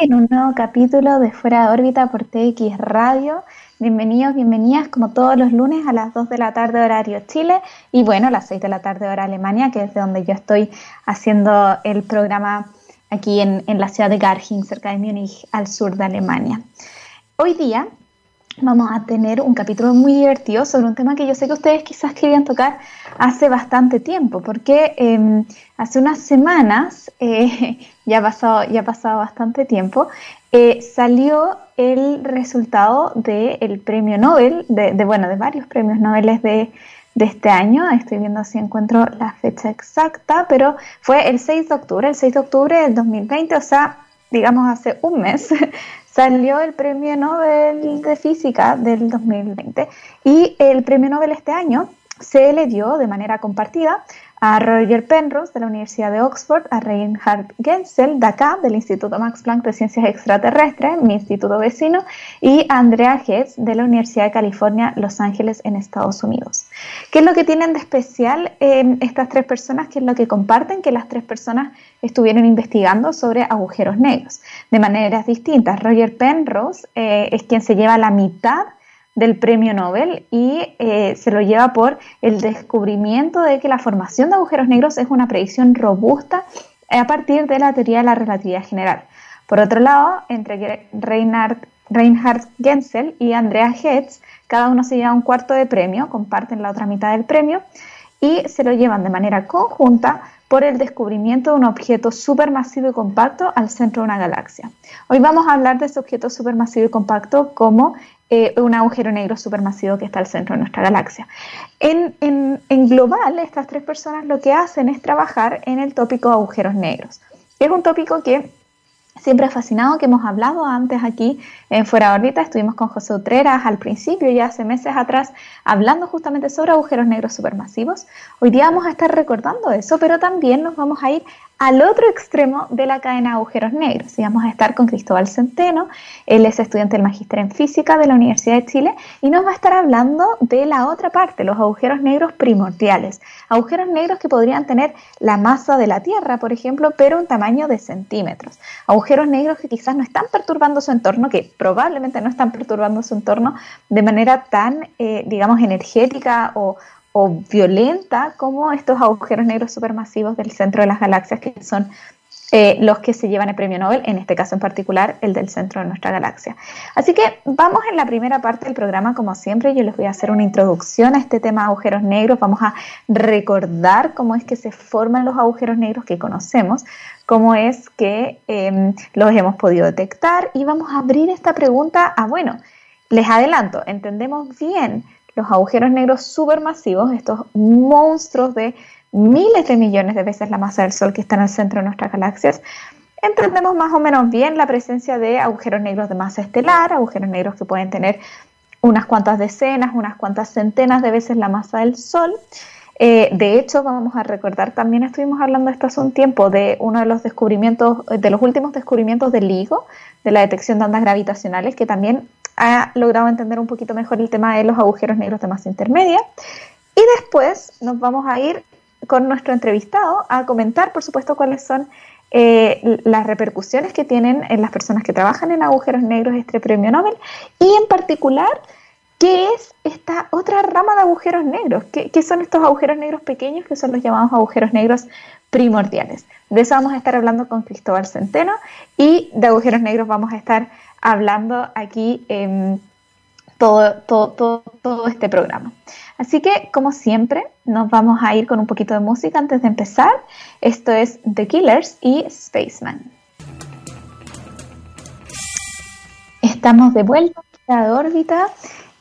en un nuevo capítulo de Fuera de órbita por TX Radio. Bienvenidos, bienvenidas como todos los lunes a las 2 de la tarde horario Chile y bueno, a las 6 de la tarde hora Alemania, que es de donde yo estoy haciendo el programa aquí en, en la ciudad de Garching, cerca de Múnich, al sur de Alemania. Hoy día vamos a tener un capítulo muy divertido sobre un tema que yo sé que ustedes quizás querían tocar hace bastante tiempo, porque em, hace unas semanas, eh, ya, ha pasado, ya pasado bastante tiempo, eh, salió el resultado del premio Nobel, de, bueno, de varios premios Nobel de, de este año, estoy viendo si encuentro la fecha exacta, pero fue el 6 de octubre, el 6 de octubre del 2020, o sea, digamos hace un mes, salió el premio Nobel de Física del 2020 y el premio Nobel este año se le dio de manera compartida a Roger Penrose de la Universidad de Oxford, a Reinhard Genzel de acá, del Instituto Max Planck de Ciencias Extraterrestres, mi instituto vecino, y a Andrea Hetz de la Universidad de California, Los Ángeles, en Estados Unidos. ¿Qué es lo que tienen de especial estas tres personas? ¿Qué es lo que comparten? Que las tres personas estuvieron investigando sobre agujeros negros de maneras distintas. Roger Penrose eh, es quien se lleva la mitad del premio Nobel y eh, se lo lleva por el descubrimiento de que la formación de agujeros negros es una predicción robusta a partir de la teoría de la relatividad general. Por otro lado, entre Reinhard, Reinhard Genzel y Andrea Hetz, cada uno se lleva un cuarto de premio, comparten la otra mitad del premio y se lo llevan de manera conjunta por el descubrimiento de un objeto supermasivo y compacto al centro de una galaxia. Hoy vamos a hablar de ese objeto supermasivo y compacto como eh, un agujero negro supermasivo que está al centro de nuestra galaxia. En, global, estas tres personas lo que hacen es trabajar en el tópico agujeros negros. Es un tópico que siempre ha fascinado, que hemos hablado antes aquí en Fuera de órbita. Estuvimos con José Utreras al principio, ya hace meses atrás, hablando justamente sobre agujeros negros supermasivos. Hoy día vamos a estar recordando eso, pero también nos vamos a ir al otro extremo de la cadena de agujeros negros. Y vamos a estar con Cristóbal Centeno, él es estudiante del Magíster en Física de la Universidad de Chile y nos va a estar hablando de la otra parte, los agujeros negros primordiales. Agujeros negros que podrían tener la masa de la Tierra, por ejemplo, pero un tamaño de centímetros. Agujeros negros que quizás no están perturbando su entorno, que probablemente no están perturbando su entorno de manera tan, eh, digamos, energética o, o violenta como estos agujeros negros supermasivos del centro de las galaxias, que son eh, los que se llevan el premio Nobel, en este caso en particular el del centro de nuestra galaxia. Así que vamos en la primera parte del programa, como siempre, yo les voy a hacer una introducción a este tema de agujeros negros, vamos a recordar cómo es que se forman los agujeros negros que conocemos, cómo es que em, los hemos podido detectar. Y vamos a abrir esta pregunta a, bueno, les adelanto, entendemos bien los agujeros negros supermasivos, estos monstruos de miles de millones de veces la masa del Sol que están al centro de nuestras galaxias, entendemos más o menos bien la presencia de agujeros negros de masa estelar, agujeros negros que pueden tener unas cuantas decenas, unas cuantas centenas de veces la masa del Sol. Eh, de hecho, vamos a recordar, también estuvimos hablando esto hace un tiempo de uno de los descubrimientos, de los últimos descubrimientos del LIGO, de la detección de ondas gravitacionales, que también ha logrado entender un poquito mejor el tema de los agujeros negros de masa intermedia. Y después nos vamos a ir con nuestro entrevistado a comentar, por supuesto, cuáles son eh, las repercusiones que tienen en las personas que trabajan en agujeros negros este premio Nobel y en particular qué es esta otra rama de agujeros negros, qué, qué son estos agujeros negros pequeños que son los llamados agujeros negros primordiales. De eso vamos a estar hablando con Cristóbal Centeno y de agujeros negros vamos a estar hablando aquí en todo, todo, todo, este programa. Así que, como siempre, nos vamos a ir con un poquito de música antes de empezar. Esto es The Killers y Spaceman. Estamos de vuelta a órbita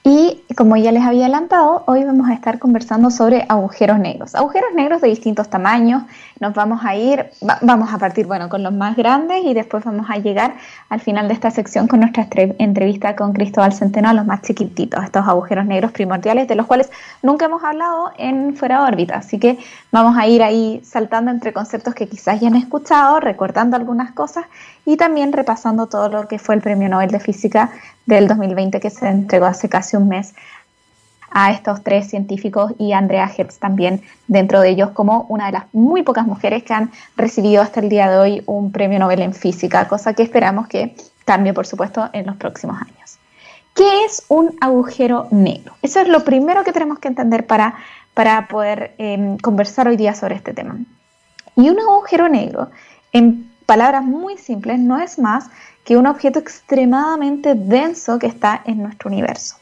y como ya les había adelantado, hoy vamos a estar conversando sobre agujeros negros. Agujeros negros de distintos tamaños. Nos vamos a ir, vamos a partir, bueno, con los más grandes y después vamos a llegar al final de esta sección con nuestra entrevista con Cristóbal Centeno a los más chiquititos, estos agujeros negros primordiales de los cuales nunca hemos hablado en fuera de órbita. Así que vamos a ir ahí saltando entre conceptos que quizás ya han escuchado, recordando algunas cosas y también repasando todo lo que fue el Premio Nobel de Física del 2020 que se entregó hace casi un mes a estos tres científicos y Andrea Hertz también dentro de ellos como una de las muy pocas mujeres que han recibido hasta el día de hoy un premio Nobel en física, cosa que esperamos que cambie, por supuesto, en los próximos años. ¿Qué es un agujero negro? Eso es lo primero que tenemos que entender para, para poder em, conversar hoy día sobre este tema. Y un agujero negro, en palabras muy simples, no es más que un objeto extremadamente denso que está en nuestro universo.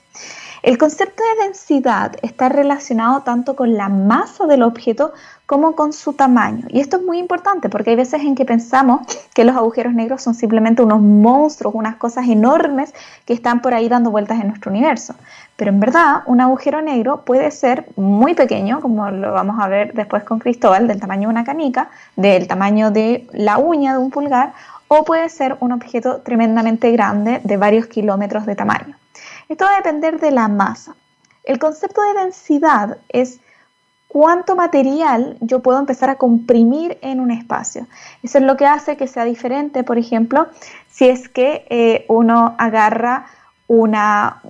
El concepto de densidad está relacionado tanto con la masa del objeto como con su tamaño. Y esto es muy importante porque hay veces en que pensamos que los agujeros negros son simplemente unos monstruos, unas cosas enormes que están por ahí dando vueltas en nuestro universo. Pero en verdad, un agujero negro puede ser muy pequeño, como lo vamos a ver después con Cristóbal, del tamaño de una canica, del tamaño de la uña de un pulgar, o puede ser un objeto tremendamente grande de varios kilómetros de tamaño. Esto va a depender de la masa. El concepto de densidad es cuánto material yo puedo empezar a comprimir en un espacio. Eso es lo que hace que sea diferente, por ejemplo, si es que eh, uno agarra una,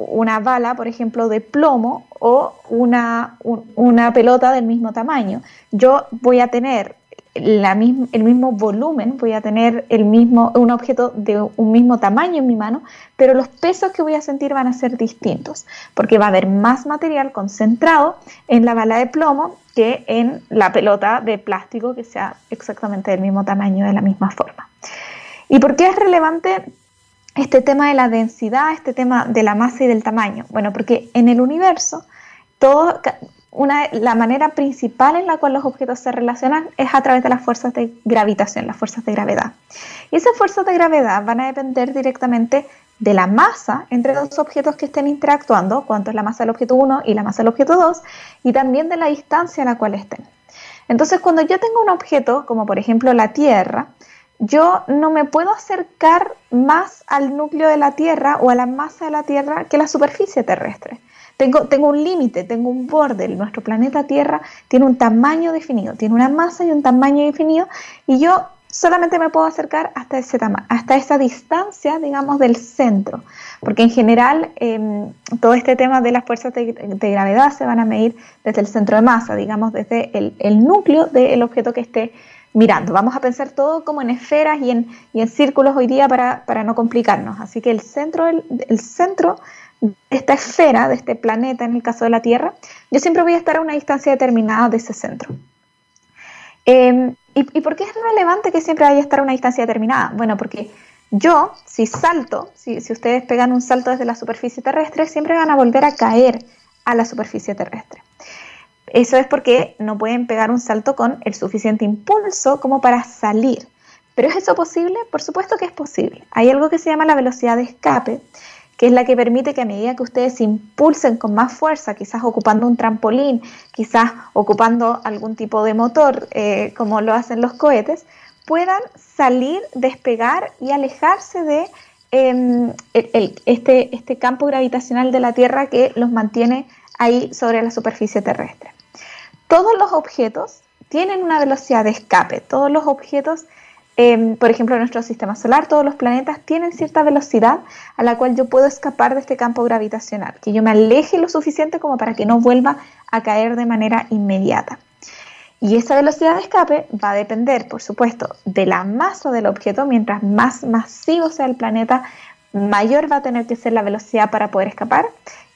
bala, por ejemplo, de plomo o una, una pelota del mismo tamaño. Yo voy a tener el mismo volumen, voy a tener el mismo, un objeto de un mismo tamaño en mi mano, pero los pesos que voy a sentir van a ser distintos, porque va a haber más material concentrado en la bala de plomo que en la pelota de plástico que sea exactamente del mismo tamaño, de la misma forma. ¿Y por qué es relevante este tema de la densidad, este tema de la masa y del tamaño? Bueno, porque en el universo todo, la manera principal en la cual los objetos se relacionan es a través de las fuerzas de gravitación, las fuerzas de gravedad. Y esas fuerzas de gravedad van a depender directamente de la masa entre dos objetos que estén interactuando, cuánto es la masa del objeto 1 y la masa del objeto 2, y también de la distancia a la cual estén. Entonces, cuando yo tengo un objeto, como por ejemplo la Tierra, yo no me puedo acercar más al núcleo de la Tierra o a la masa de la Tierra que la superficie terrestre. Tengo, tengo un límite, tengo un borde. Nuestro planeta Tierra tiene un tamaño definido, tiene una masa y un tamaño definido, y yo solamente me puedo acercar hasta, ese hasta esa distancia, digamos, del centro. Porque en general em, todo este tema de las fuerzas de, gravedad se van a medir desde el centro de masa, digamos, desde el, núcleo del objeto que esté mirando. Vamos a pensar todo como en esferas y en, y en círculos hoy día para, para, no complicarnos. Así que el centro, el, el centro esta esfera, de este planeta, en el caso de la Tierra, yo siempre voy a estar a una distancia determinada de ese centro. Em, ¿y, por qué es relevante que siempre vaya a estar a una distancia determinada? Bueno, porque yo, si salto, si, si ustedes pegan un salto desde la superficie terrestre, siempre van a volver a caer a la superficie terrestre. Eso es porque no pueden pegar un salto con el suficiente impulso como para salir. ¿Pero es eso posible? Por supuesto que es posible. Hay algo que se llama la velocidad de escape, que es la que permite que a medida que ustedes se impulsen con más fuerza, quizás ocupando un trampolín, quizás ocupando algún tipo de motor, eh, como lo hacen los cohetes, puedan salir, despegar y alejarse de em, este, este campo gravitacional de la Tierra que los mantiene ahí sobre la superficie terrestre. Todos los objetos tienen una velocidad de escape, todos los objetos Em, por ejemplo, en nuestro sistema solar, todos los planetas tienen cierta velocidad a la cual yo puedo escapar de este campo gravitacional, que yo me aleje lo suficiente como para que no vuelva a caer de manera inmediata. Y esa velocidad de escape va a depender, por supuesto, de la masa del objeto. Mientras más masivo sea el planeta, mayor va a tener que ser la velocidad para poder escapar.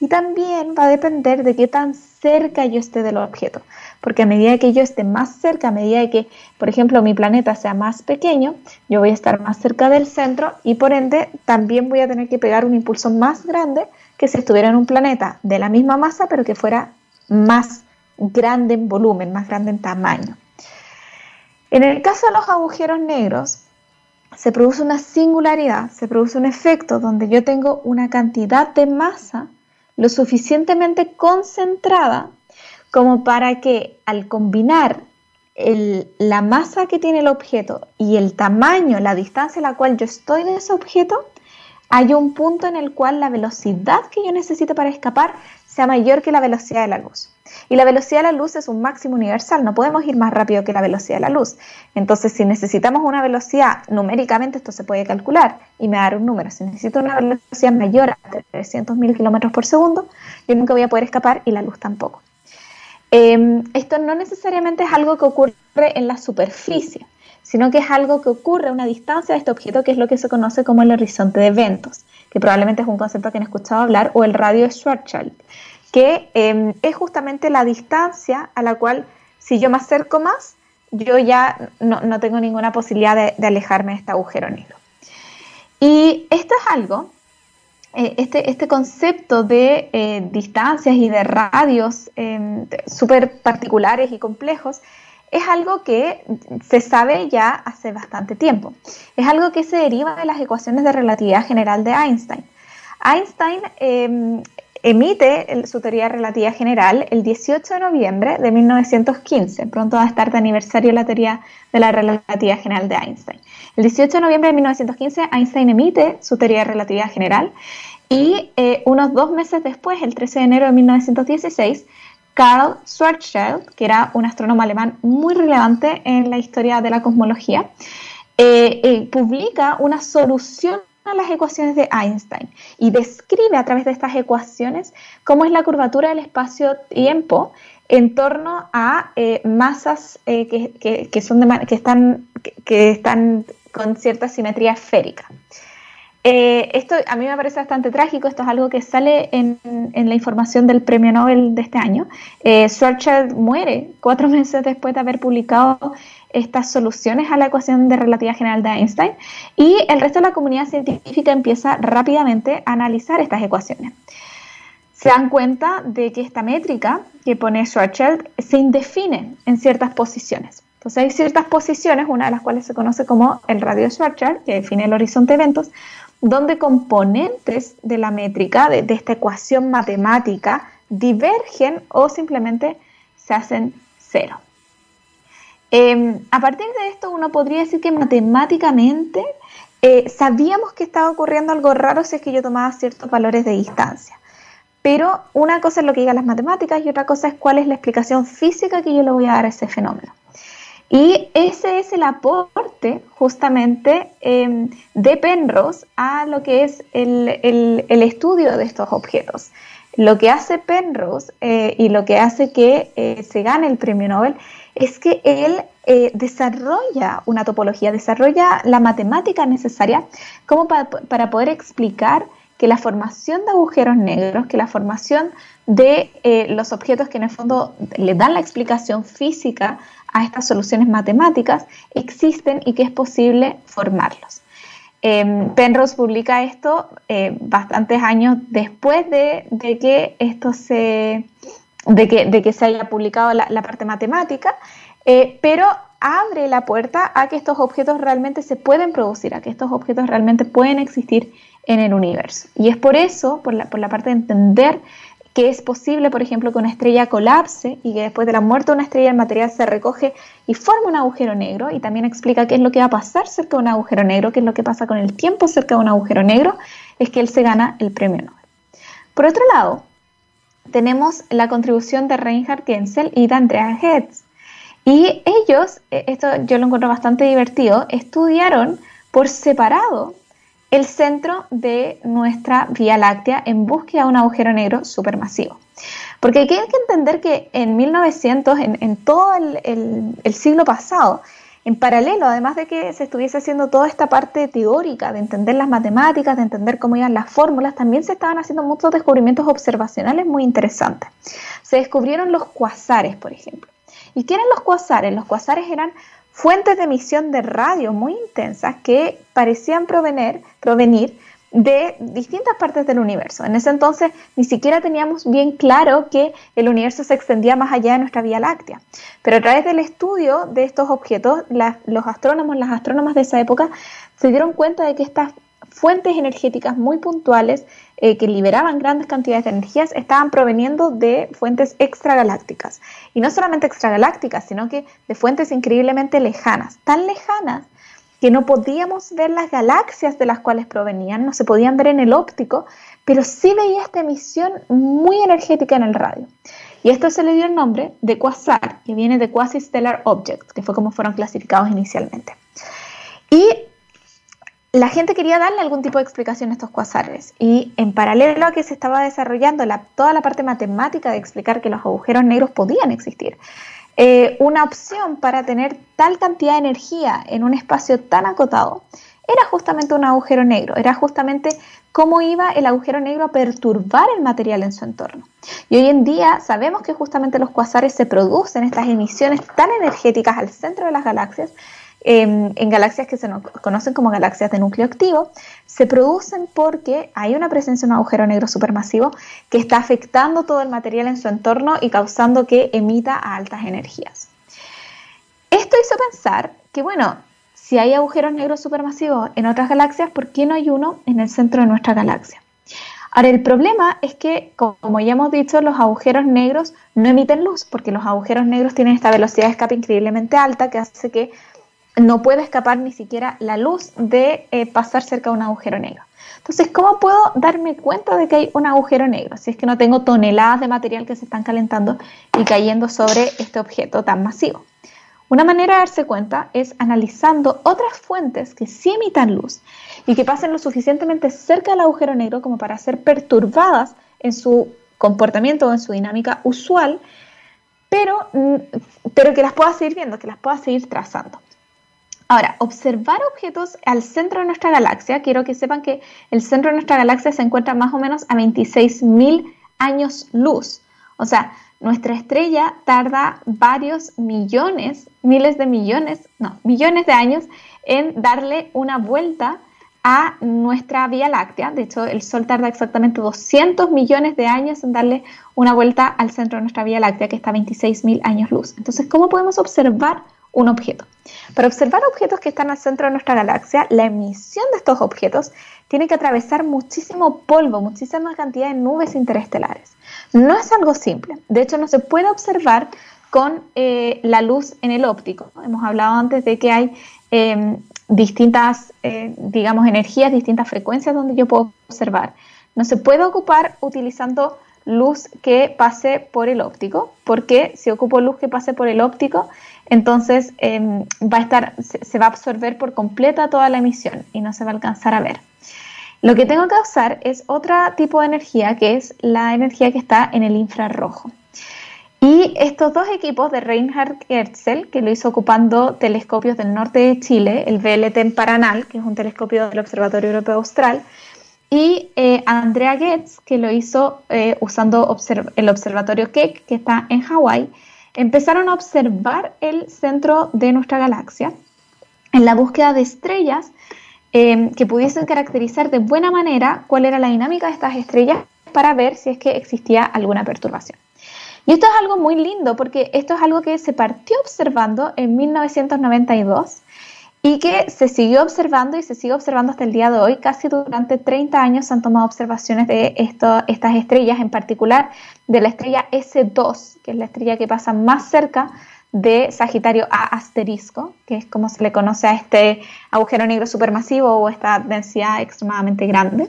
Y también va a depender de qué tan cerca yo esté del objeto porque a medida que yo esté más cerca, a medida que, por ejemplo, mi planeta sea más pequeño, yo voy a estar más cerca del centro y por ende también voy a tener que pegar un impulso más grande que si estuviera en un planeta de la misma masa, pero que fuera más grande en volumen, más grande en tamaño. En el caso de los agujeros negros, se produce una singularidad, se produce un efecto donde yo tengo una cantidad de masa lo suficientemente concentrada como para que al combinar la masa que tiene el objeto y el tamaño, la distancia a la cual yo estoy de ese objeto, hay un punto en el cual la velocidad que yo necesito para escapar sea mayor que la velocidad de la luz. Y la velocidad de la luz es un máximo universal, no podemos ir más rápido que la velocidad de la luz. Entonces, si necesitamos una velocidad, numéricamente esto se puede calcular y me da un número. Si necesito una velocidad mayor a 300.000 kilómetros por segundo, yo nunca voy a poder escapar y la luz tampoco. Em, esto no necesariamente es algo que ocurre en la superficie, sino que es algo que ocurre a una distancia de este objeto, que es lo que se conoce como el horizonte de eventos, que probablemente es un concepto que han escuchado hablar, o el radio Schwarzschild, que em, es justamente la distancia a la cual, si yo me acerco más, yo ya no, tengo ninguna posibilidad de, alejarme de este agujero negro. Y esto es algo eh, este, este, concepto de eh, distancias y de radios em, súper particulares y complejos es algo que se sabe ya hace bastante tiempo. Es algo que se deriva de las ecuaciones de relatividad general de Einstein. Einstein emite su teoría de relatividad general el 18 de noviembre de 1915. Pronto va a estar de aniversario la teoría de la relatividad general de Einstein. El 18 de noviembre de 1915 Einstein emite su teoría de relatividad general y eh, unos dos meses después, el 13 de enero de 1916, Karl Schwarzschild, que era un astrónomo alemán muy relevante en la historia de la cosmología, eh, eh, publica una solución las ecuaciones de Einstein y describe a través de estas ecuaciones cómo es la curvatura del espacio-tiempo en torno a eh, masas que, son que, están, que están con cierta simetría esférica. Eh, esto a mí me parece bastante trágico, esto es algo que sale en, la información del premio Nobel de este año. Eh, Schwarzschild muere cuatro meses después de haber publicado estas soluciones a la ecuación de relatividad general de Einstein y el resto de la comunidad científica empieza rápidamente a analizar estas ecuaciones. Se dan cuenta de que esta métrica que pone Schwarzschild se indefine en ciertas posiciones. Entonces hay ciertas posiciones, una de las cuales se conoce como el radio Schwarzschild, que define el horizonte de eventos, donde componentes de la métrica, de, esta ecuación matemática, divergen o simplemente se hacen cero. Em, a partir de esto uno podría decir que matemáticamente eh, sabíamos que estaba ocurriendo algo raro si es que yo tomaba ciertos valores de distancia. Pero una cosa es lo que digan las matemáticas y otra cosa es cuál es la explicación física que yo le voy a dar a ese fenómeno. Y ese es el aporte justamente em, de Penrose a lo que es el, estudio de estos objetos. Lo que hace Penrose eh, y lo que hace que eh, se gane el premio Nobel es que él eh, desarrolla una topología, desarrolla la matemática necesaria como para poder explicar que la formación de agujeros negros, que la formación de los objetos que en el fondo le dan la explicación física a estas soluciones matemáticas existen y que es posible formarlos. Em, Penrose publica esto eh, bastantes años después de, que esto se, de que, se haya publicado la, parte matemática, eh, pero abre la puerta a que estos objetos realmente se pueden producir, a que estos objetos realmente pueden existir en el universo. Y es por eso, por la, por la parte de entender que es posible, por ejemplo, que una estrella colapse y que después de la muerte de una estrella el material se recoge y forma un agujero negro y también explica qué es lo que va a pasar cerca de un agujero negro, qué es lo que pasa con el tiempo cerca de un agujero negro, es que él se gana el premio Nobel. Por otro lado, tenemos la contribución de Reinhard Genzel y de Andrea Hertz. Y ellos, eh, esto yo lo encuentro bastante divertido, estudiaron por separado el centro de nuestra Vía Láctea en búsqueda de un agujero negro supermasivo. Porque hay que entender que en 1900, en, todo el, siglo pasado, en paralelo, además de que se estuviese haciendo toda esta parte teórica de entender las matemáticas, de entender cómo iban las fórmulas, también se estaban haciendo muchos descubrimientos observacionales muy interesantes. Se descubrieron los cuasares, por ejemplo. ¿Y qué eran los cuasares? Los cuasares eran fuentes de emisión de radio muy intensas que parecían provenir, provenir de distintas partes del universo. En ese entonces ni siquiera teníamos bien claro que el universo se extendía más allá de nuestra Vía Láctea. Pero a través del estudio de estos objetos, los astrónomos, las astrónomas de esa época se dieron cuenta de que estas fuentes energéticas muy puntuales eh, que liberaban grandes cantidades de energías estaban proveniendo de fuentes extragalácticas. Y no solamente extragalácticas, sino que de fuentes increíblemente lejanas, tan lejanas que no podíamos ver las galaxias de las cuales provenían, no se podían ver en el óptico, pero sí veía esta emisión muy energética en el radio. Y esto se le dio el nombre de quasar, que viene de quasi-stellar objects, que fue como fueron clasificados inicialmente. Y la gente quería darle algún tipo de explicación a estos cuasares y en paralelo a que se estaba desarrollando toda la parte matemática de explicar que los agujeros negros podían existir, eh, una opción para tener tal cantidad de energía en un espacio tan acotado era justamente un agujero negro, era justamente cómo iba el agujero negro a perturbar el material en su entorno. Y hoy en día sabemos que justamente los cuasares se producen estas emisiones tan energéticas al centro de las galaxias en, galaxias que se conocen como galaxias de núcleo activo, se producen porque hay una presencia de un agujero negro supermasivo que está afectando todo el material en su entorno y causando que emita a altas energías. Esto hizo pensar que, bueno, si hay agujeros negros supermasivos en otras galaxias, ¿por qué no hay uno en el centro de nuestra galaxia? Ahora, el problema es que, como ya hemos dicho, los agujeros negros no emiten luz, porque los agujeros negros tienen esta velocidad de escape increíblemente alta que hace que no puede escapar ni siquiera la luz de eh, pasar cerca de un agujero negro. Entonces, ¿cómo puedo darme cuenta de que hay un agujero negro si es que no tengo toneladas de material que se están calentando y cayendo sobre este objeto tan masivo? Una manera de darse cuenta es analizando otras fuentes que sí emitan luz y que pasen lo suficientemente cerca del agujero negro como para ser perturbadas en su comportamiento o en su dinámica usual, pero, mm, pero que las pueda seguir viendo, que las pueda seguir trazando. Ahora, observar objetos al centro de nuestra galaxia, quiero que sepan que el centro de nuestra galaxia se encuentra más o menos a 26.000 años luz. O sea, nuestra estrella tarda varios millones, miles de millones, no, millones de años en darle una vuelta a nuestra Vía Láctea. De hecho, el Sol tarda exactamente 200 millones de años en darle una vuelta al centro de nuestra Vía Láctea, que está a 26.000 años luz. Entonces, ¿cómo podemos observar un objeto. Para observar objetos que están al centro de nuestra galaxia, la emisión de estos objetos tiene que atravesar muchísimo polvo, muchísima cantidad de nubes interestelares. No es algo simple. De hecho, no se puede observar con eh, la luz en el óptico. Hemos hablado antes de que hay em, distintas, eh, digamos, energías, distintas frecuencias donde yo puedo observar. No se puede ocupar utilizando luz que pase por el óptico, porque si ocupo luz que pase por el óptico, entonces em, va a estar, se, va a absorber por completa toda la emisión y no se va a alcanzar a ver. Lo que tengo que usar es otro tipo de energía, que es la energía que está en el infrarrojo. Y estos dos equipos de Reinhard Herzl, que lo hizo ocupando telescopios del norte de Chile, el VLT en Paranal, que es un telescopio del Observatorio Europeo Austral, y eh, Andrea Goetz, que lo hizo eh, usando el observatorio Keck, que está en Hawái, empezaron a observar el centro de nuestra galaxia en la búsqueda de estrellas eh, que pudiesen caracterizar de buena manera cuál era la dinámica de estas estrellas para ver si es que existía alguna perturbación. Y esto es algo muy lindo porque esto es algo que se partió observando en 1992 y que se siguió observando y se sigue observando hasta el día de hoy. Casi durante 30 años se han tomado observaciones de estas estrellas, en particular de la estrella S2, que es la estrella que pasa más cerca de Sagitario A asterisco, que es como se le conoce a este agujero negro supermasivo o esta densidad extremadamente grande.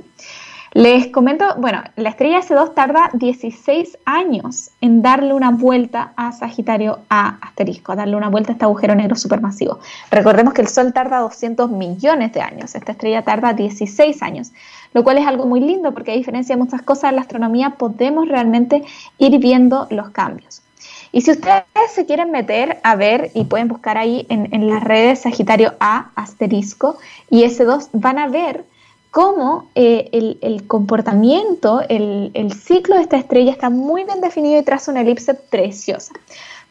Les comento, bueno, la estrella S2 tarda 16 años en darle una vuelta a Sagitario A asterisco, darle una vuelta a este agujero negro supermasivo. Recordemos que el Sol tarda 200 millones de años, esta estrella tarda 16 años, lo cual es algo muy lindo porque a diferencia de muchas cosas en la astronomía podemos realmente ir viendo los cambios. Y si ustedes se quieren meter a ver y pueden buscar ahí en, en las redes Sagitario A asterisco y S2, van a ver cómo eh, el, comportamiento, el, ciclo de esta estrella está muy bien definido y traza una elipse preciosa.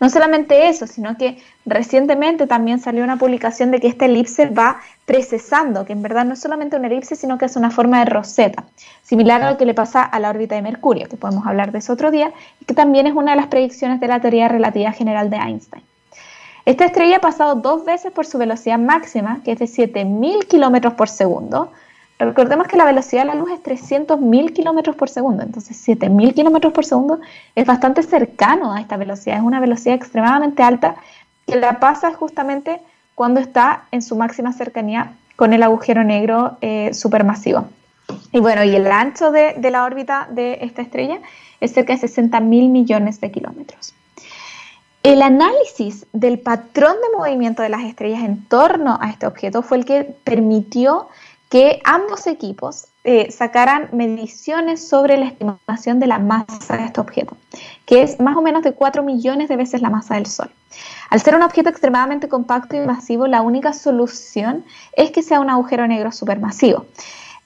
No solamente eso, sino que recientemente también salió una publicación de que esta elipse va precesando, que en verdad no es solamente una elipse, sino que es una forma de roseta, similar a lo que le pasa a la órbita de Mercurio, que podemos hablar de eso otro día, y que también es una de las predicciones de la teoría relativa general de Einstein. Esta estrella ha pasado dos veces por su velocidad máxima, que es de 7.000 kilómetros por segundo, Recordemos que la velocidad de la luz es 300.000 kilómetros por segundo, entonces 7.000 kilómetros por segundo es bastante cercano a esta velocidad, es una velocidad extremadamente alta que la pasa justamente cuando está en su máxima cercanía con el agujero negro eh, supermasivo. Y bueno, y el ancho de, de, la órbita de esta estrella es cerca de 60 mil millones de kilómetros. El análisis del patrón de movimiento de las estrellas en torno a este objeto fue el que permitió que ambos equipos eh, sacaran mediciones sobre la estimación de la masa de este objeto, que es más o menos de 4 millones de veces la masa del Sol. Al ser un objeto extremadamente compacto y masivo, la única solución es que sea un agujero negro supermasivo.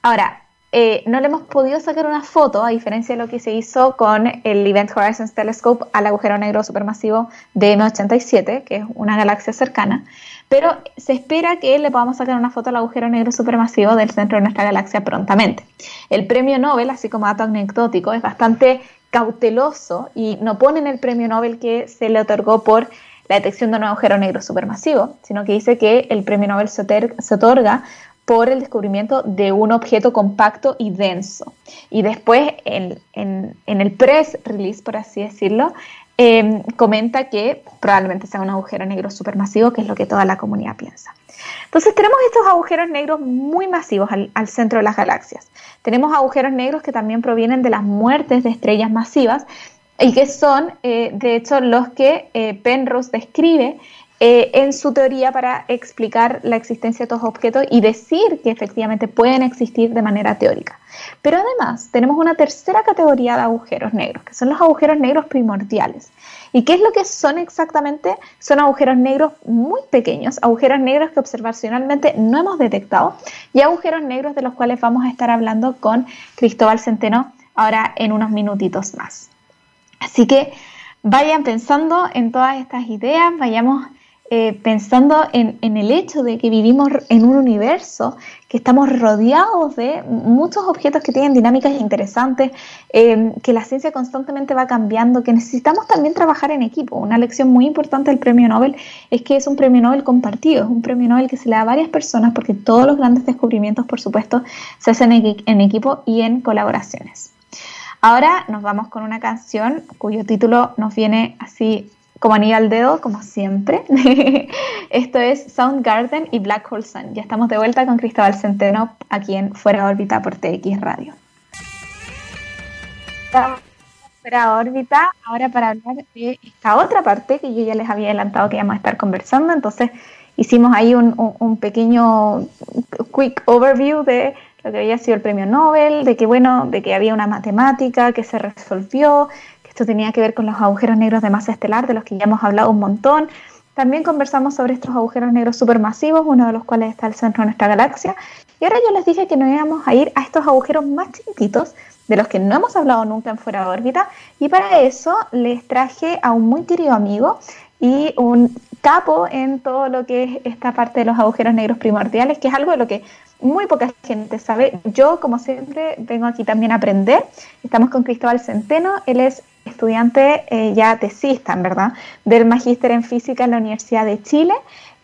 Ahora, eh, no le hemos podido sacar una foto, a diferencia de lo que se hizo con el Event Horizons Telescope al agujero negro supermasivo de M87, que es una galaxia cercana, pero se espera que le podamos sacar una foto al agujero negro supermasivo del centro de nuestra galaxia prontamente. El premio Nobel, así como dato anecdótico, es bastante cauteloso y no pone en el premio Nobel que se le otorgó por la detección de un agujero negro supermasivo, sino que dice que el premio Nobel se, otorga por el descubrimiento de un objeto compacto y denso. Y después, en, el press release, por así decirlo, em, comenta que probablemente sea un agujero negro supermasivo, que es lo que toda la comunidad piensa. Entonces tenemos estos agujeros negros muy masivos al, centro de las galaxias. Tenemos agujeros negros que también provienen de las muertes de estrellas masivas y que son, eh, de hecho, los que eh, Penrose describe eh, en su teoría para explicar la existencia de estos objetos y decir que efectivamente pueden existir de manera teórica. Pero además tenemos una tercera categoría de agujeros negros, que son los agujeros negros primordiales. ¿Y qué es lo que son exactamente? Son agujeros negros muy pequeños, agujeros negros que observacionalmente no hemos detectado y agujeros negros de los cuales vamos a estar hablando con Cristóbal Centeno ahora en unos minutitos más. Así que vayan pensando en todas estas ideas, vayamos eh, pensando en, el hecho de que vivimos en un universo, que estamos rodeados de muchos objetos que tienen dinámicas interesantes, em, que la ciencia constantemente va cambiando, que necesitamos también trabajar en equipo. Una lección muy importante del premio Nobel es que es un premio Nobel compartido, es un premio Nobel que se le da a varias personas porque todos los grandes descubrimientos, por supuesto, se hacen en equipo y en colaboraciones. Ahora nos vamos con una canción cuyo título nos viene así como anillo al dedo, como siempre. Esto es Soundgarden y Black Hole Sun. Ya estamos de vuelta con Cristóbal Centeno aquí en Fuera órbita por TX Radio. Fuera órbita, ahora para hablar de esta otra parte que yo ya les había adelantado que íbamos a estar conversando, entonces hicimos ahí un, un pequeño quick overview de lo que había sido el premio Nobel, de que bueno, de que había una matemática que se resolvió, esto tenía que ver con los agujeros negros de masa estelar, de los que ya hemos hablado un montón. También conversamos sobre estos agujeros negros supermasivos, uno de los cuales está al centro de nuestra galaxia. Y ahora yo les dije que nos íbamos a ir a estos agujeros más chiquititos, de los que no hemos hablado nunca en fuera de órbita. Y para eso les traje a un muy querido amigo y un capo en todo lo que es esta parte de los agujeros negros primordiales, que es algo de lo que muy poca gente sabe. Yo, como siempre, vengo aquí también a aprender. Estamos con Cristóbal Centeno, él es estudiante eh, ya tesista, verdad, del Magíster en Física en la Universidad de Chile.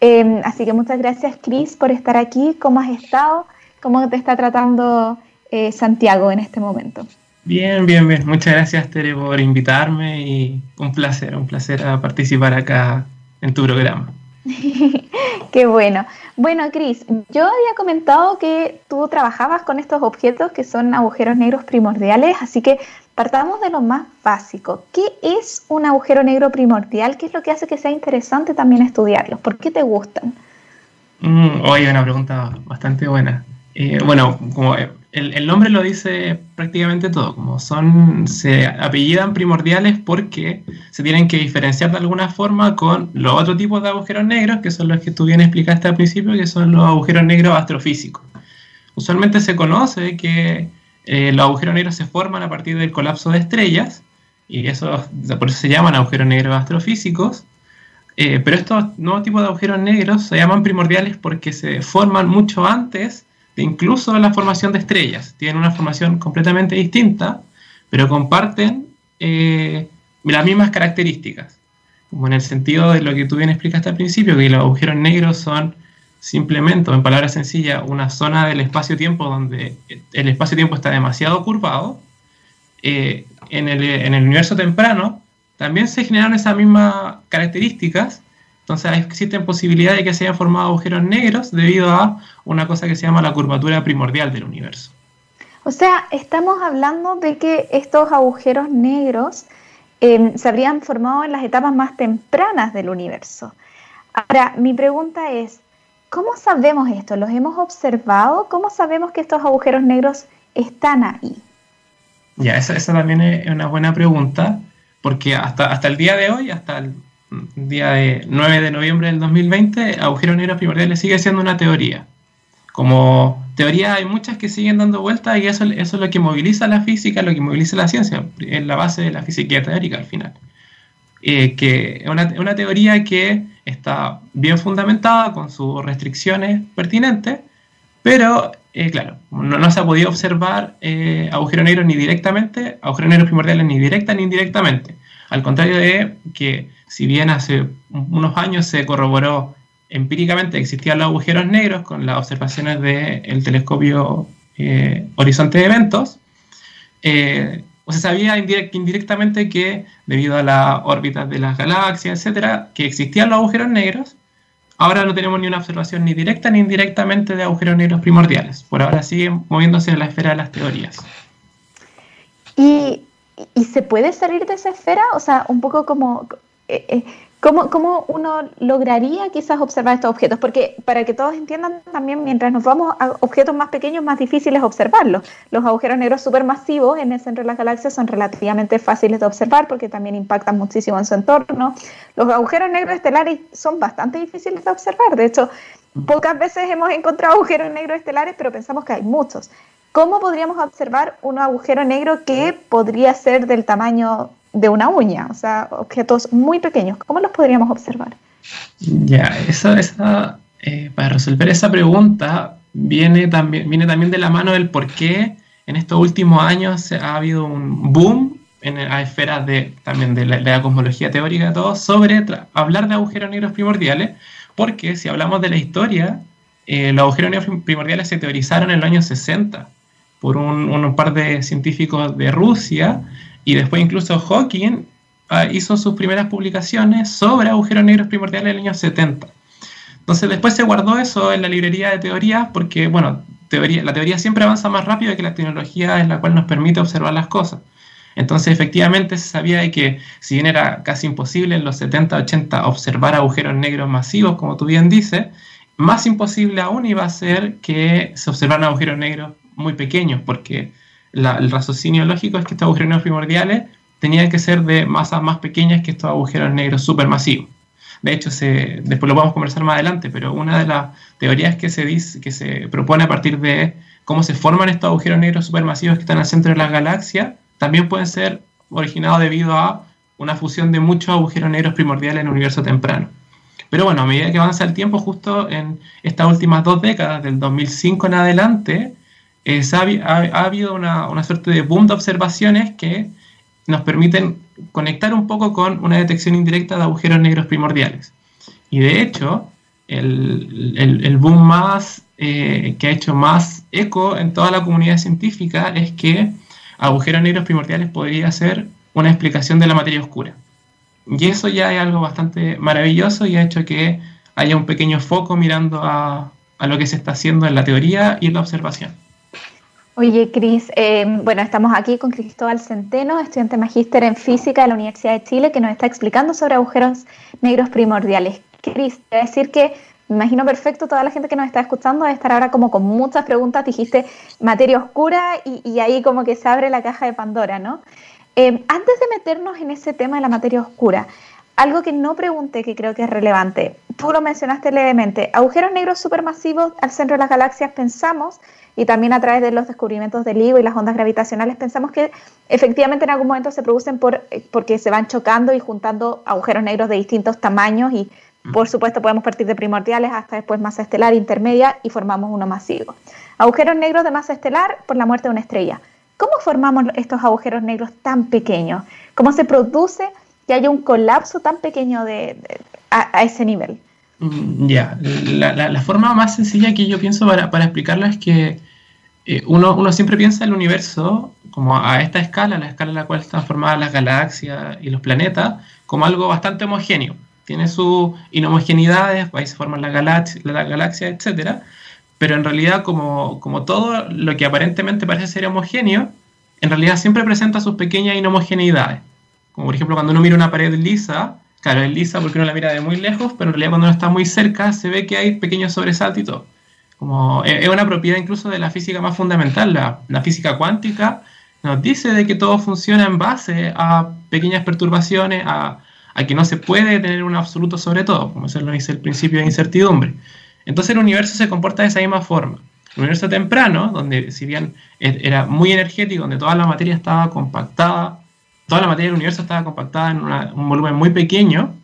Em, así que muchas gracias, Cris, por estar aquí. ¿Cómo has estado? ¿Cómo te está tratando eh, Santiago en este momento? Bien, bien, bien. Muchas gracias, Tere, por invitarme y un placer, un placer participar acá en tu programa. Qué bueno. Bueno, Cris, yo había comentado que tú trabajabas con estos objetos que son agujeros negros primordiales, así que partamos de lo más básico. ¿Qué es un agujero negro primordial? ¿Qué es lo que hace que sea interesante también estudiarlos? ¿Por qué te gustan? Mm, oye, una pregunta bastante buena. Eh, bueno, como el, nombre lo dice prácticamente todo, como son, se apellidan primordiales porque se tienen que diferenciar de alguna forma con los otros tipos de agujeros negros, que son los que tú bien explicaste al principio, que son los agujeros negros astrofísicos. Usualmente se conoce que eh, los agujeros negros se forman a partir del colapso de estrellas, y eso, por eso se llaman agujeros negros astrofísicos. Eh, pero estos nuevos tipos de agujeros negros se llaman primordiales porque se forman mucho antes incluso la formación de estrellas. Tienen una formación completamente distinta, pero comparten eh, las mismas características. Como en el sentido de lo que tú bien explicaste al principio, que los agujeros negros son simplemente, en palabras sencillas, una zona del espacio-tiempo donde el espacio-tiempo está demasiado curvado, eh, en, el, universo temprano también se generaron esas mismas características, Entonces existen posibilidades de que se hayan formado agujeros negros debido a una cosa que se llama la curvatura primordial del universo. O sea, estamos hablando de que estos agujeros negros em, se habrían formado en las etapas más tempranas del universo. Ahora, mi pregunta es, ¿cómo sabemos esto? ¿Los hemos observado? ¿Cómo sabemos que estos agujeros negros están ahí? Ya, esa, esa también es una buena pregunta, porque hasta, hasta el día de hoy, hasta el día de 9 de noviembre del 2020, agujeros negros primordiales sigue siendo una teoría. Como teoría hay muchas que siguen dando vueltas y eso, es lo que moviliza la física, lo que moviliza la ciencia, es la base de la física teórica al final. Eh, que es una, una, teoría que está bien fundamentada con sus restricciones pertinentes, pero eh, claro, no, no, se ha podido observar eh, agujeros negros ni directamente, agujeros negros primordiales ni directa ni indirectamente. Al contrario de que si bien hace unos años se corroboró empíricamente que existían los agujeros negros con las observaciones del telescopio eh, Horizonte de Eventos, eh, o se sabía indirectamente que debido a las órbitas de las galaxias, etcétera, que existían los agujeros negros. Ahora no tenemos ni una observación ni directa ni indirectamente de agujeros negros primordiales. Por ahora siguen moviéndose en la esfera de las teorías. ¿Y, y se puede salir de esa esfera? O sea, un poco como... Eh, eh ¿Cómo, ¿Cómo, uno lograría quizás observar estos objetos? Porque para que todos entiendan también, mientras nos vamos a objetos más pequeños, más difíciles observarlos. Los agujeros negros supermasivos en el centro de las galaxias son relativamente fáciles de observar porque también impactan muchísimo en su entorno. Los agujeros negros estelares son bastante difíciles de observar. De hecho, pocas veces hemos encontrado agujeros negros estelares, pero pensamos que hay muchos. ¿Cómo podríamos observar un agujero negro que podría ser del tamaño de una uña, o sea, objetos muy pequeños. ¿Cómo los podríamos observar? Ya, esa, eh, para resolver esa pregunta viene también, viene también de la mano del por qué en estos últimos años ha habido un boom en la esferas de, también de la, cosmología teórica todo, sobre hablar de agujeros negros primordiales, porque si hablamos de la historia, eh, los agujeros negros primordiales se teorizaron en los años 60 por un, un par de científicos de Rusia y después incluso Hawking ah, hizo sus primeras publicaciones sobre agujeros negros primordiales en el año 70. Entonces después se guardó eso en la librería de teorías porque, bueno, teoría, la teoría siempre avanza más rápido que la tecnología en la cual nos permite observar las cosas. Entonces efectivamente se sabía de que si bien era casi imposible en los 70, 80 observar agujeros negros masivos, como tú bien dices, más imposible aún iba a ser que se observaran agujeros negros muy pequeños, porque el raciocinio lógico es que estos agujeros negros primordiales tenían que ser de masas más pequeñas que estos agujeros negros supermasivos. De hecho, se, después lo vamos a conversar más adelante, pero una de las teorías que se, dice, que se propone a partir de cómo se forman estos agujeros negros supermasivos que están al centro de las galaxias, también pueden ser originados debido a una fusión de muchos agujeros negros primordiales en el universo temprano. Pero bueno, a medida que avanza el tiempo, justo en estas últimas dos décadas, del 2005 en adelante, ha, habido una, suerte de boom de observaciones que nos permiten conectar un poco con una detección indirecta de agujeros negros primordiales. Y de hecho, el, boom más eh, que ha hecho más eco en toda la comunidad científica es que agujeros negros primordiales podría ser una explicación de la materia oscura. Y eso ya es algo bastante maravilloso y ha hecho que haya un pequeño foco mirando a lo que se está haciendo en la teoría y en la observación. Oye, Cris, eh, bueno, estamos aquí con Cristóbal Centeno, estudiante magíster en física de la Universidad de Chile, que nos está explicando sobre agujeros negros primordiales. Cris, te decir que me imagino perfecto toda la gente que nos está escuchando debe estar ahora como con muchas preguntas. Dijiste materia oscura y, ahí como que se abre la caja de Pandora, ¿no? Eh, antes de meternos en ese tema de la materia oscura, algo que no pregunté que creo que es relevante. Tú lo mencionaste levemente. Agujeros negros supermasivos al centro de las galaxias pensamos y también a través de los descubrimientos del LIGO y las ondas gravitacionales pensamos que efectivamente en algún momento se producen por, eh, porque se van chocando y juntando agujeros negros de distintos tamaños y por supuesto podemos partir de primordiales hasta después masa estelar intermedia y formamos uno masivo. Agujeros negros de masa estelar por la muerte de una estrella. ¿Cómo formamos estos agujeros negros tan pequeños? ¿Cómo se produce que haya un colapso tan pequeño de, a, ese nivel? Mm, ya, la, forma más sencilla que yo pienso para, para explicarlo es que eh, uno, siempre piensa el universo como a esta escala, la escala en la cual están formadas las galaxias y los planetas, como algo bastante homogéneo. tiene sus inhomogeneidades, ahí se forman las galaxias, la galaxia, etc. Pero en realidad, como, como todo lo que aparentemente parece ser homogéneo, en realidad siempre presenta sus pequeñas inhomogeneidades. Como por ejemplo cuando uno mira una pared lisa, claro, es lisa porque uno la mira de muy lejos, pero en realidad cuando uno está muy cerca se ve que hay pequeños sobresaltos y todo. Como, es una propiedad incluso de la física más fundamental, la, física cuántica nos dice de que todo funciona en base a pequeñas perturbaciones, a, a que no se puede tener un absoluto sobre todo, como eso lo dice el principio de incertidumbre. Entonces el universo se comporta de esa misma forma. El universo temprano, donde si bien e-, era muy energético, donde toda la materia estaba compactada, toda la materia del universo estaba compactada en un volumen muy pequeño,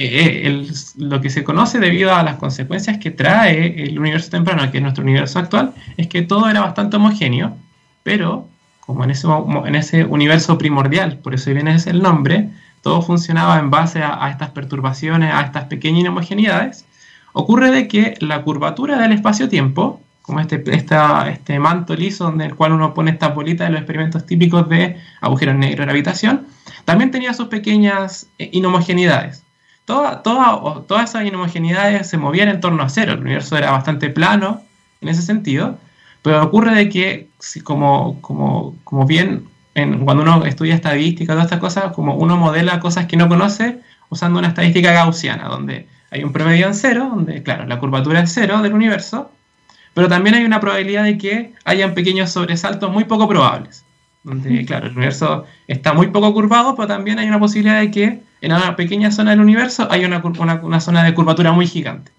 eh, eh, lo que se conoce debido a las consecuencias que trae el universo temprano, que es nuestro universo actual, es que todo era bastante homogéneo, pero como en ese, en universo primordial, por eso viene ese el nombre, todo funcionaba en base a, estas perturbaciones, a estas pequeñas inhomogeneidades, ocurre de que la curvatura del espacio-tiempo como este, este manto liso donde el cual uno pone estas bolitas de los experimentos típicos de agujeros negros de gravitación, también tenía sus pequeñas eh, inhomogeneidades. Toda, toda, todas esas inhomogeneidades se movían en torno a cero, el universo era bastante plano en ese sentido, pero ocurre de que, como, como, como bien en, cuando uno estudia estadística, todas estas cosas, como uno modela cosas que no conoce usando una estadística gaussiana, donde hay un promedio en cero, donde, claro, la curvatura es cero del universo, pero también hay una probabilidad de que hayan pequeños sobresaltos muy poco probables. Donde, claro, el universo está muy poco curvado, pero también hay una posibilidad de que en una pequeña zona del universo haya una, una, zona de curvatura muy gigante.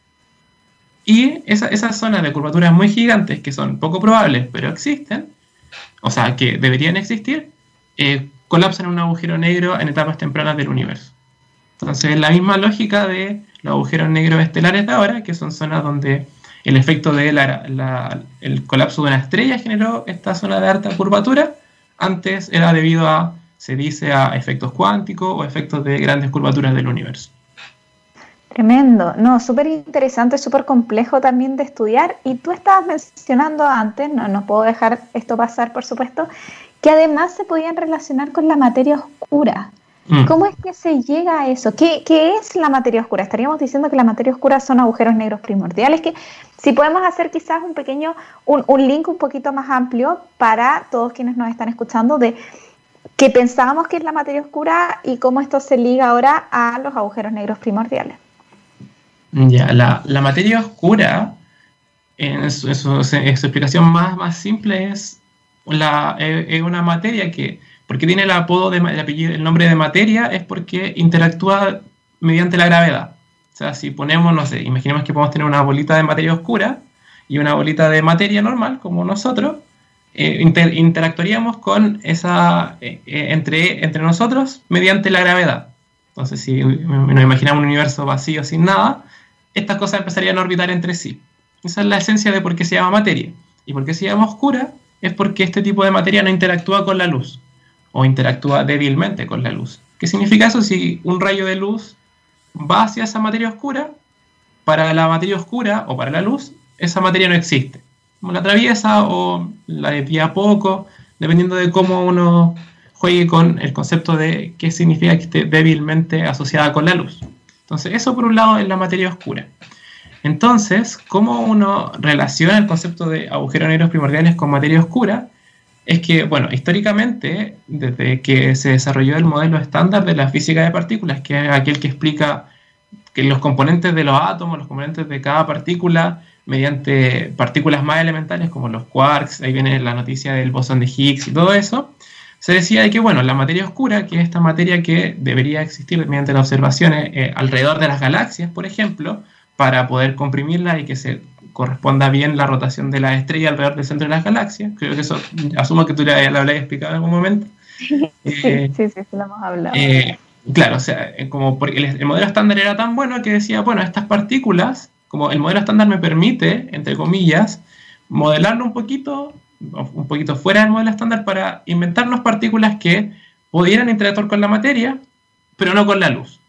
Y esa, esas zonas de curvaturas muy gigantes, que son poco probables, pero existen, o sea, que deberían existir, eh, colapsan en un agujero negro en etapas tempranas del universo. Entonces, la misma lógica de los agujeros negros estelares de ahora, que son zonas donde el efecto de el colapso de una estrella generó esta zona de alta curvatura. Antes era debido a, se dice, a efectos cuánticos o efectos de grandes curvaturas del universo. Tremendo, no, súper interesante, súper complejo también de estudiar. Y tú estabas mencionando antes, no, no puedo dejar esto pasar, por supuesto, que además se podían relacionar con la materia oscura. Mm. ¿Cómo es que se llega a eso? ¿Qué, es la materia oscura? Estaríamos diciendo que la materia oscura son agujeros negros primordiales, que si podemos hacer quizás un pequeño, un, link un poquito más amplio para todos quienes nos están escuchando de qué pensábamos que es la materia oscura y cómo esto se liga ahora a los agujeros negros primordiales. Ya, la, materia oscura, en su, explicación más, más simple, es, la, es una materia que porque tiene el apodo de el, nombre de materia es porque interactúa mediante la gravedad. O sea, si ponemos, no sé, imaginemos que podemos tener una bolita de materia oscura y una bolita de materia normal, como nosotros, eh, interactuaríamos con esa, eh, eh, entre, entre nosotros mediante la gravedad. Entonces, si nos imaginamos un universo vacío sin nada, estas cosas empezarían a orbitar entre sí. Esa es la esencia de por qué se llama materia. Y por qué se llama oscura es porque este tipo de materia no interactúa con la luz o interactúa débilmente con la luz. ¿Qué significa eso? Si un rayo de luz va hacia esa materia oscura, para la materia oscura o para la luz, esa materia no existe. La atraviesa o la desvía poco, dependiendo de cómo uno juegue con el concepto de qué significa que esté débilmente asociada con la luz. Entonces, eso por un lado es la materia oscura. Entonces, ¿cómo uno relaciona el concepto de agujeros negros primordiales con materia oscura? Es que, bueno, históricamente, desde que se desarrolló el modelo estándar de la física de partículas, que es aquel que explica que los componentes de los átomos, los componentes de cada partícula, mediante partículas más elementales como los quarks, ahí viene la noticia del bosón de Higgs y todo eso, se decía de que, bueno, la materia oscura, que es esta materia que debería existir mediante las observaciones eh, alrededor de las galaxias, por ejemplo, para poder comprimirla y que se corresponda bien la rotación de la estrella alrededor del centro de las galaxias. Creo que eso, asumo que tú ya lo habías explicado en algún momento. Eh, sí, sí, sí, lo hemos hablado. Eh, claro, o sea, eh, como porque el, modelo estándar era tan bueno que decía, bueno, estas partículas, como el modelo estándar me permite, entre comillas, modelarlo un poquito, un poquito fuera del modelo estándar para inventarnos partículas que pudieran interactuar con la materia, pero no con la luz.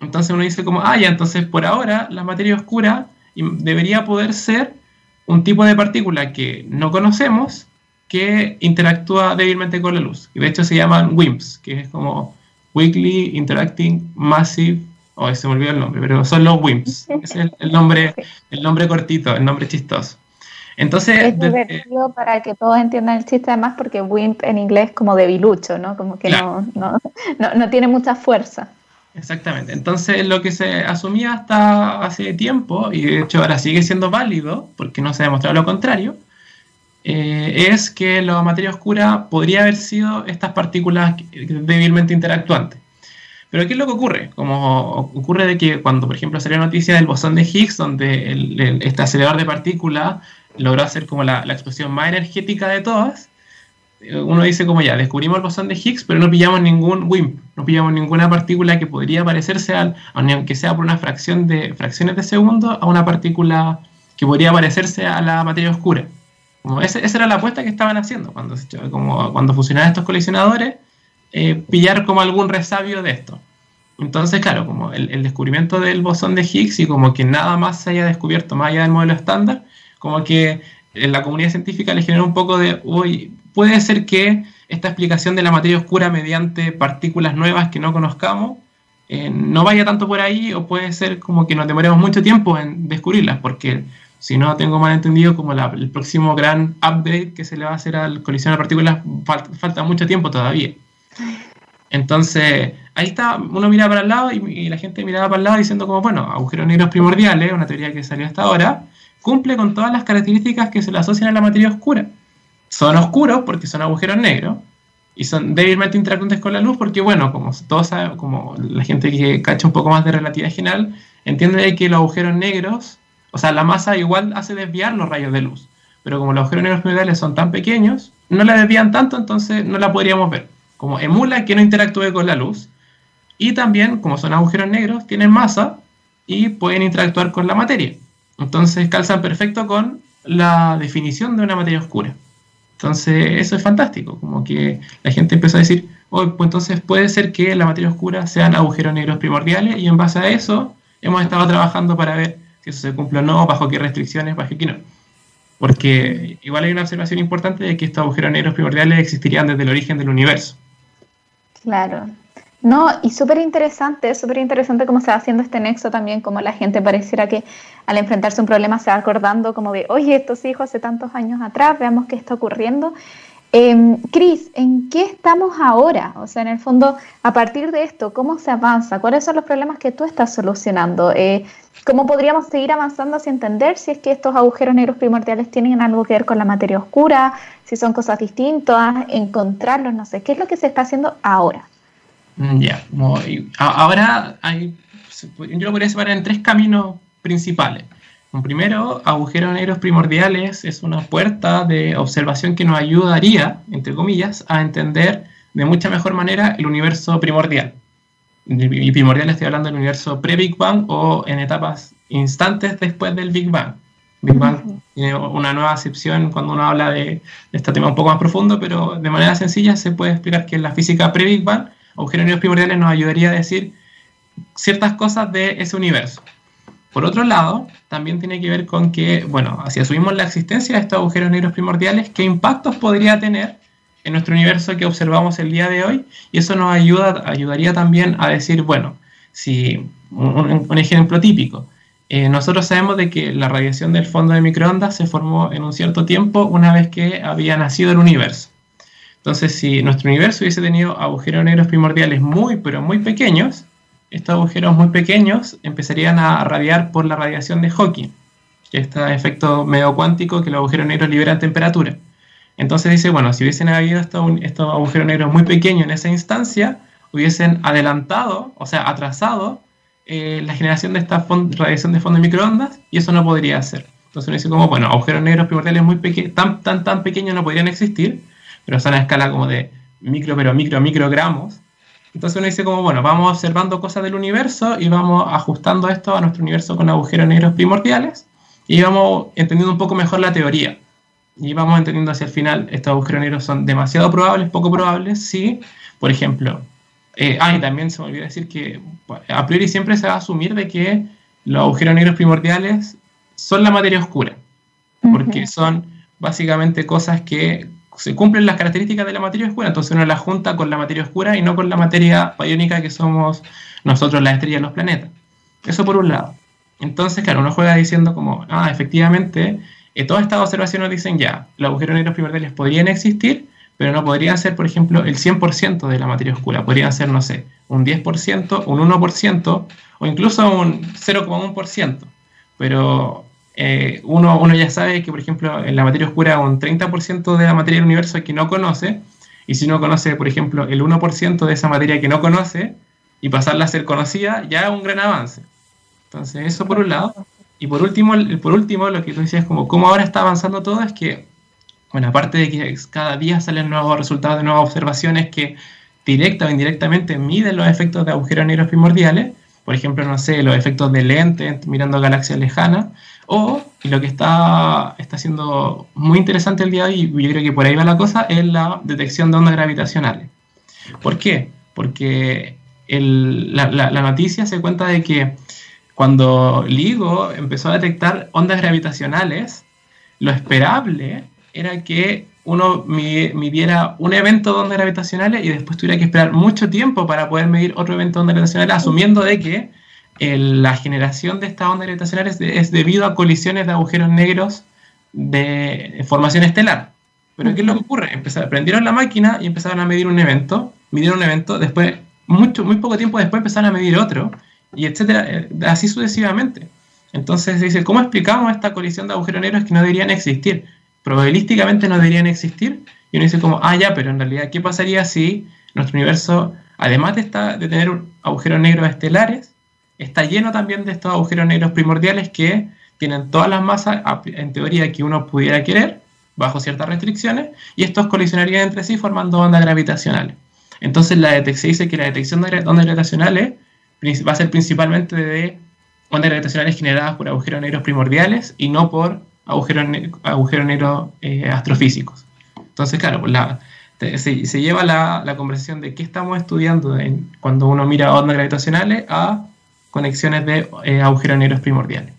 Entonces uno dice como, ah, ya, entonces por ahora la materia oscura debería poder ser un tipo de partícula que no conocemos que interactúa débilmente con la luz. Y de hecho se llaman WIMPs, que es como Weakly Interacting Massive oh, se me olvidó el nombre, pero son los WIMPs. Ese es el, nombre, el nombre cortito, el nombre chistoso. Entonces, es divertido para que todos entiendan el chiste además porque WIMP en inglés es como debilucho, ¿no? Como que no, no, no, tiene mucha fuerza. Exactamente. Entonces, lo que se asumía hasta hace tiempo, y de hecho ahora sigue siendo válido, porque no se ha demostrado lo contrario, eh, es que la materia oscura podría haber sido estas partículas débilmente interactuantes. Pero ¿qué es lo que ocurre? Como ocurre de que cuando, por ejemplo, salió la noticia del bosón de Higgs, donde este acelerador de partículas logró hacer como la, explosión más energética de todas, uno dice como ya, descubrimos el bosón de Higgs, pero no pillamos ningún WIMP, no pillamos ninguna partícula que podría parecerse, al, aunque sea por una fracción de fracciones de segundo, a una partícula que podría parecerse a la materia oscura. Como esa, era la apuesta que estaban haciendo cuando, como, cuando fusionaban estos colisionadores, eh, pillar como algún resabio de esto. Entonces, claro, como el, el, descubrimiento del bosón de Higgs y como que nada más se haya descubierto más allá del modelo estándar, como que en la comunidad científica le genera un poco de, uy, puede ser que esta explicación de la materia oscura mediante partículas nuevas que no conozcamos eh, no vaya tanto por ahí o puede ser como que nos demoremos mucho tiempo en descubrirlas, porque si no tengo mal entendido, como el próximo gran upgrade que se le va a hacer al colisión de partículas falta mucho tiempo todavía. Entonces, ahí está, uno mira para el lado y, y, la gente miraba para el lado diciendo como, bueno, agujeros negros primordiales, una teoría que salió hasta ahora, cumple con todas las características que se le asocian a la materia oscura. Son oscuros porque son agujeros negros y son débilmente interactuantes con la luz porque, bueno, como todos saben, como la gente que cacha un poco más de relatividad general, entiende que los agujeros negros, o sea, la masa igual hace desviar los rayos de luz, pero como los agujeros negros primordiales son tan pequeños, no la desvían tanto, entonces no la podríamos ver. Como emula que no interactúe con la luz. Y también, como son agujeros negros, tienen masa y pueden interactuar con la materia. Entonces calzan perfecto con la definición de una materia oscura. Entonces eso es fantástico, como que la gente empezó a decir, oh, pues entonces puede ser que la materia oscura sean agujeros negros primordiales y en base a eso hemos estado trabajando para ver si eso se cumple o no, bajo qué restricciones, bajo qué no. Porque igual hay una observación importante de que estos agujeros negros primordiales existirían desde el origen del universo. Claro, no, y súper interesante, súper interesante cómo se va haciendo este nexo también, como la gente pareciera que al enfrentarse a un problema se va acordando como de, oye, esto se dijo hace tantos años atrás, veamos qué está ocurriendo. Eh, Cris, ¿en qué estamos ahora? O sea, en el fondo, a partir de esto, ¿cómo se avanza? ¿Cuáles son los problemas que tú estás solucionando? Eh, ¿Cómo podríamos seguir avanzando hacia entender si es que estos agujeros negros primordiales tienen algo que ver con la materia oscura, si son cosas distintas, encontrarlos, no sé, ¿qué es lo que se está haciendo ahora? Mm, ya, ahora hay, yo lo podría separar en tres caminos principales. Un primero, agujeros negros primordiales es una puerta de observación que nos ayudaría, entre comillas, a entender de mucha mejor manera el universo primordial. Y primordial estoy hablando del universo pre-Big Bang o en etapas instantes después del Big Bang. Big Bang tiene una nueva acepción cuando uno habla de, de este tema un poco más profundo, pero de manera sencilla se puede explicar que en la física pre-Big Bang agujeros negros primordiales nos ayudaría a decir ciertas cosas de ese universo. Por otro lado, también tiene que ver con que, bueno, si asumimos la existencia de estos agujeros negros primordiales, ¿qué impactos podría tener en nuestro universo que observamos el día de hoy? Y eso nos ayuda, ayudaría también a decir, bueno, si un, ejemplo típico, eh, nosotros sabemos de que la radiación del fondo de microondas se formó en un cierto tiempo una vez que había nacido el universo. Entonces, si nuestro universo hubiese tenido agujeros negros primordiales muy, pero muy pequeños, estos agujeros muy pequeños empezarían a radiar por la radiación de Hawking, que es este efecto medio cuántico que los agujeros negros liberan temperatura. Entonces dice, bueno, si hubiesen habido estos, agujeros negros muy pequeños en esa instancia, hubiesen adelantado, o sea, atrasado eh, la generación de esta radiación de fondo de microondas, y eso no podría ser. Entonces uno dice como, bueno, agujeros negros primordiales muy tan, tan, tan pequeños no podrían existir, pero son a escala como de micro, pero micro, microgramos. Entonces uno dice como, bueno, vamos observando cosas del universo y vamos ajustando esto a nuestro universo con agujeros negros primordiales y vamos entendiendo un poco mejor la teoría. Y vamos entendiendo hacia el final, estos agujeros negros son demasiado probables, poco probables, si, por ejemplo, eh, ah, y también se me olvidó decir que a priori siempre se va a asumir de que los agujeros negros primordiales son la materia oscura, porque son básicamente cosas que se cumplen las características de la materia oscura, entonces uno la junta con la materia oscura y no con la materia iónica que somos nosotros, las estrellas, los planetas. Eso por un lado. Entonces, claro, uno juega diciendo como, ah, efectivamente, eh, todas estas observaciones dicen ya, los agujeros negros primordiales podrían existir, pero no podrían ser, por ejemplo, el 100% de la materia oscura, podrían ser, no sé, un 10%, un 1% o incluso un 0,1%. Pero eh, uno, uno ya sabe que, por ejemplo, en la materia oscura un 30% de la materia del universo que no conoce, y si uno conoce, por ejemplo, el 1% de esa materia que no conoce, y pasarla a ser conocida, ya es un gran avance. Entonces, eso por un lado. Y por último, por último, lo que tú decías, como cómo ahora está avanzando todo, es que, bueno, aparte de que cada día salen nuevos resultados de nuevas observaciones que directa o indirectamente miden los efectos de agujeros negros primordiales, por ejemplo, no sé, los efectos de lente mirando galaxias lejanas, o, y lo que está, está siendo muy interesante el día de hoy, y yo creo que por ahí va la cosa, es la detección de ondas gravitacionales. ¿Por qué? Porque la, la, noticia se cuenta de que cuando LIGO empezó a detectar ondas gravitacionales, lo esperable era que uno midiera un evento de ondas gravitacionales y después tuviera que esperar mucho tiempo para poder medir otro evento de ondas gravitacionales, asumiendo de que la generación de estas ondas gravitacionales es debido a colisiones de agujeros negros de formación estelar. Pero ¿qué es lo que ocurre? Empezaron, prendieron la máquina y empezaron a medir un evento, midieron un evento, después, mucho, muy poco tiempo después empezaron a medir otro, y etcétera, eh, así sucesivamente. Entonces se dice, ¿cómo explicamos esta colisión de agujeros negros que no deberían existir? Probabilísticamente no deberían existir. Y uno dice como, ah, ya, pero en realidad, ¿qué pasaría si nuestro universo, además de, esta, de tener agujeros negros estelares, está lleno también de estos agujeros negros primordiales que tienen todas las masas, en teoría, que uno pudiera querer, bajo ciertas restricciones, y estos colisionarían entre sí formando ondas gravitacionales. Entonces la se dice que la detección de ondas gravitacionales va a ser principalmente de ondas gravitacionales generadas por agujeros negros primordiales y no por agujeros, negros eh, astrofísicos. Entonces, claro, pues se, lleva la, la, conversación de qué estamos estudiando cuando uno mira ondas gravitacionales a conexiones de eh, agujeros negros primordiales.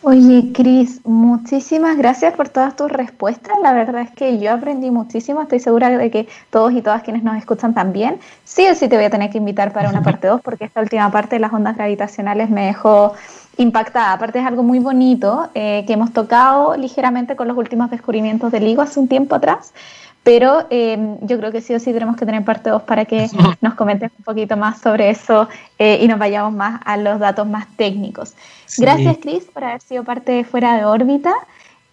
Oye, Cris, muchísimas gracias por todas tus respuestas. La verdad es que yo aprendí muchísimo. Estoy segura de que todos y todas quienes nos escuchan también. Sí o sí te voy a tener que invitar para una parte 2 porque esta última parte de las ondas gravitacionales me dejó impactada. Aparte es algo muy bonito eh, que hemos tocado ligeramente con los últimos descubrimientos del LIGO hace un tiempo atrás. Pero em, yo creo que sí o sí tenemos que tener parte 2 para que nos comentes un poquito más sobre eso eh, y nos vayamos más a los datos más técnicos. Gracias, Chris, por haber sido parte de Fuera de órbita.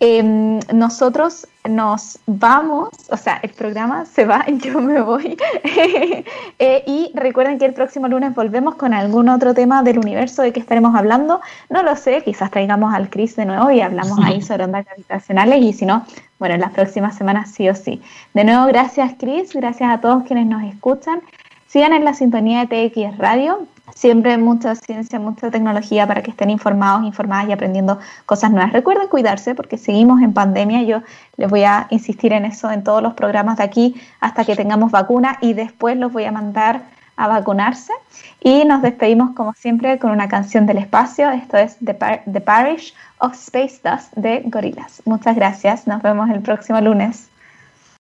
Em, nosotros nos vamos, o sea, el programa se va, yo me voy. Eh, y recuerden que el próximo lunes volvemos con algún otro tema del universo de que estaremos hablando. No lo sé, quizás traigamos al Chris de nuevo y hablamos ahí sobre ondas gravitacionales y si no, bueno, en las próximas semanas sí o sí. De nuevo, gracias Chris, gracias a todos quienes nos escuchan. Sigan en la sintonía de TX Radio, siempre mucha ciencia, mucha tecnología para que estén informados, informadas y aprendiendo cosas nuevas. Recuerden cuidarse porque seguimos en pandemia. Yo les voy a insistir en eso en todos los programas de aquí hasta que tengamos vacuna y después los voy a mandar a vacunarse. Y nos despedimos como siempre con una canción del espacio. Esto es The, The Parish of Space Dust de Gorillaz. Muchas gracias. Nos vemos el próximo lunes.